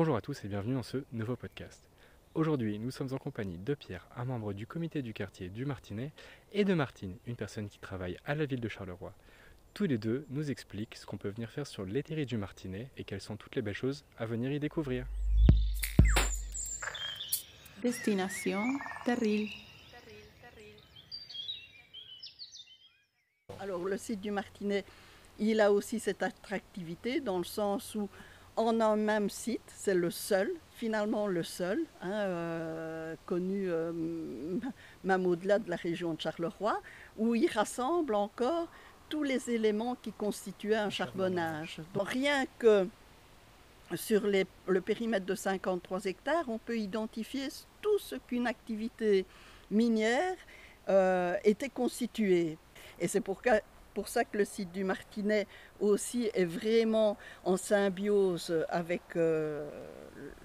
Bonjour à tous et bienvenue dans ce nouveau podcast. Aujourd'hui, nous sommes en compagnie de Pierre, un membre du comité du quartier du Martinet, et de Martine, une personne qui travaille à la ville de Charleroi. Tous les deux nous expliquent ce qu'on peut venir faire sur l'éthérie du Martinet et quelles sont toutes les belles choses à venir y découvrir. Destination Terril. Alors le site du Martinet, il a aussi cette attractivité dans le sens où en un même site, c'est le seul, finalement le seul, hein, euh, connu euh, même au-delà de la région de Charleroi, où il rassemble encore tous les éléments qui constituaient un charbonnage. Donc rien que sur les- le périmètre de 53 hectares, on peut identifier tout ce qu'une activité minière euh, était constituée. Et c'est pour, pour ça que le site du Martinet aussi est vraiment en symbiose avec euh,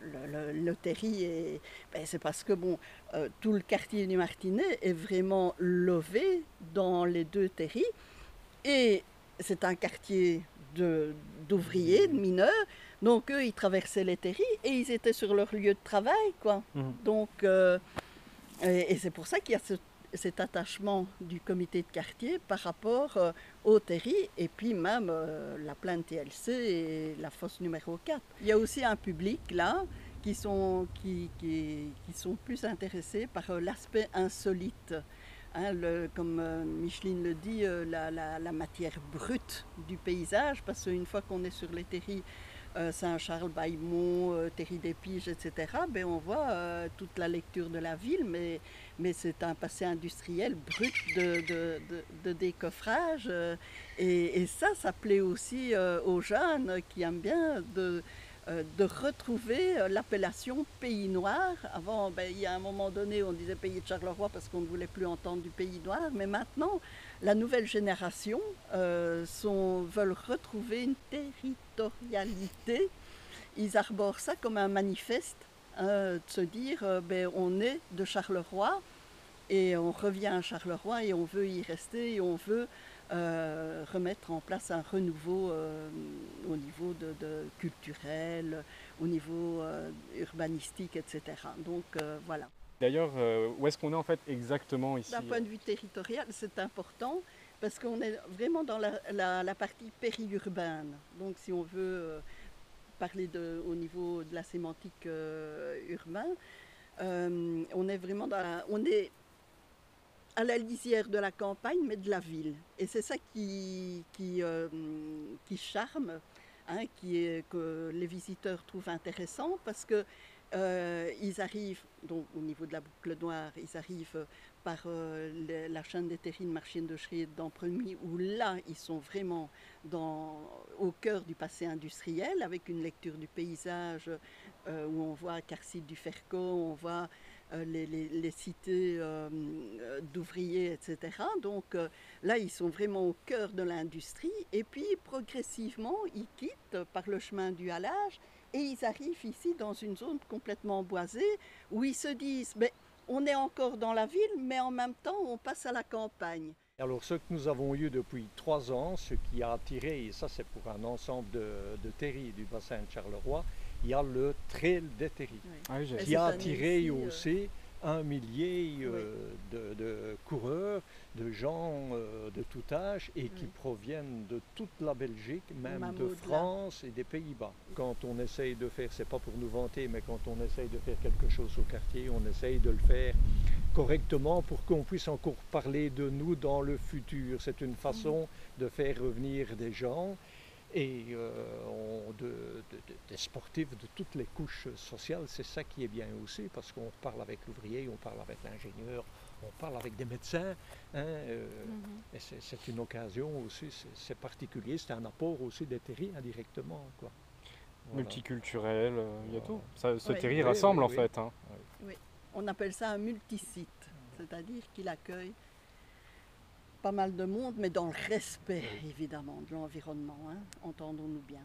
le, le- le terri. Et ben, c'est parce que bon, euh, tout le quartier du Martinet est vraiment lové dans les deux terris. Et c'est un quartier d'ouvriers, de, mineurs. Donc eux, ils traversaient les terris et ils étaient sur leur lieu de travail, quoi. Mhm. Donc, euh, et, et c'est pour ça qu'il y a ce- cet attachement du comité de quartier par rapport euh, au terri et puis même euh, la plainte TLC et la fosse numéro 4. Il y a aussi un public là qui sont, qui, qui- sont plus intéressés par euh, l'aspect insolite. Hein, comme euh, Micheline le dit, la, la- matière brute du paysage, parce qu'une fois qu'on est sur les terris Saint-Charles, Baillemont, euh, Terry des Piges, etc., ben, on voit euh, toute la lecture de la ville, mais, c'est un passé industriel brut de, décoffrage. euh, et, ça, ça plaît aussi euh, aux jeunes qui aiment bien de, euh, de retrouver euh, l'appellation pays noir. Avant, ben, il y a un moment donné, on disait pays de Charleroi parce qu'on ne voulait plus entendre du pays noir, mais maintenant, la nouvelle génération euh, veulent retrouver une territorialité. Ils arborent ça comme un manifeste, hein, de se dire euh, ben, on est de Charleroi et on revient à Charleroi et on veut y rester et on veut euh, remettre en place un renouveau euh, au niveau de, de culturel, au niveau euh, urbanistique, etc. Donc euh, voilà. D'ailleurs, euh, où est-ce qu'on est en fait exactement ici D'un point de vue territorial, c'est important parce qu'on est vraiment dans la, la- la partie périurbaine. Donc, si on veut parler de, au niveau de la sémantique urbaine, on est vraiment dans la- on est à la lisière de la campagne, mais de la ville. Et c'est ça qui, qui, euh, qui charme, hein, qui est, que les visiteurs trouvent intéressant parce que euh, ils arrivent, donc au niveau de la boucle noire, ils arrivent par euh, la chaîne des terrines marchiennes de Schried d'Empremy, où là, ils sont vraiment dans, au cœur du passé industriel, avec une lecture du paysage, euh, où on voit Carcide du Ferco, on voit les, les- cités euh, euh, d'ouvriers, etc. Donc euh, là, ils sont vraiment au cœur de l'industrie. Et puis, progressivement, ils quittent par le chemin du halage et ils arrivent ici dans une zone complètement boisée où ils se disent, mais on est encore dans la ville, mais en même temps, on passe à la campagne. Alors ce que nous avons eu depuis trois ans, ce qui a attiré, et ça c'est pour un ensemble de, de du bassin de Charleroi, il y a le trail des Ah oui, Et qui a attiré ici, euh, aussi un millier euh, de, de coureurs, de gens euh, de tout âge et qui proviennent de toute la Belgique, même de. France et des Pays-Bas. Quand on essaye de faire, c'est pas pour nous vanter, mais quand on essaye de faire quelque chose au quartier, on essaye de le faire correctement pour qu'on puisse encore parler de nous dans le futur. C'est une façon de faire revenir des gens et euh, on- de- de- de- des sportifs de toutes les couches sociales. C'est ça qui est bien aussi parce qu'on parle avec l'ouvrier, on parle avec l'ingénieur, on parle avec des médecins. hein, euh, et c'est- c'est une occasion aussi, c'est- particulier, c'est un apport aussi des terris indirectement. Quoi. Voilà. multiculturel, euh, il y a tout. Ça, ce Oui. terri Oui, rassemble oui, en oui. fait. hein. On appelle ça un multisite, c'est-à-dire qu'il accueille pas mal de monde, mais dans le respect, évidemment, de l'environnement, hein, entendons-nous bien.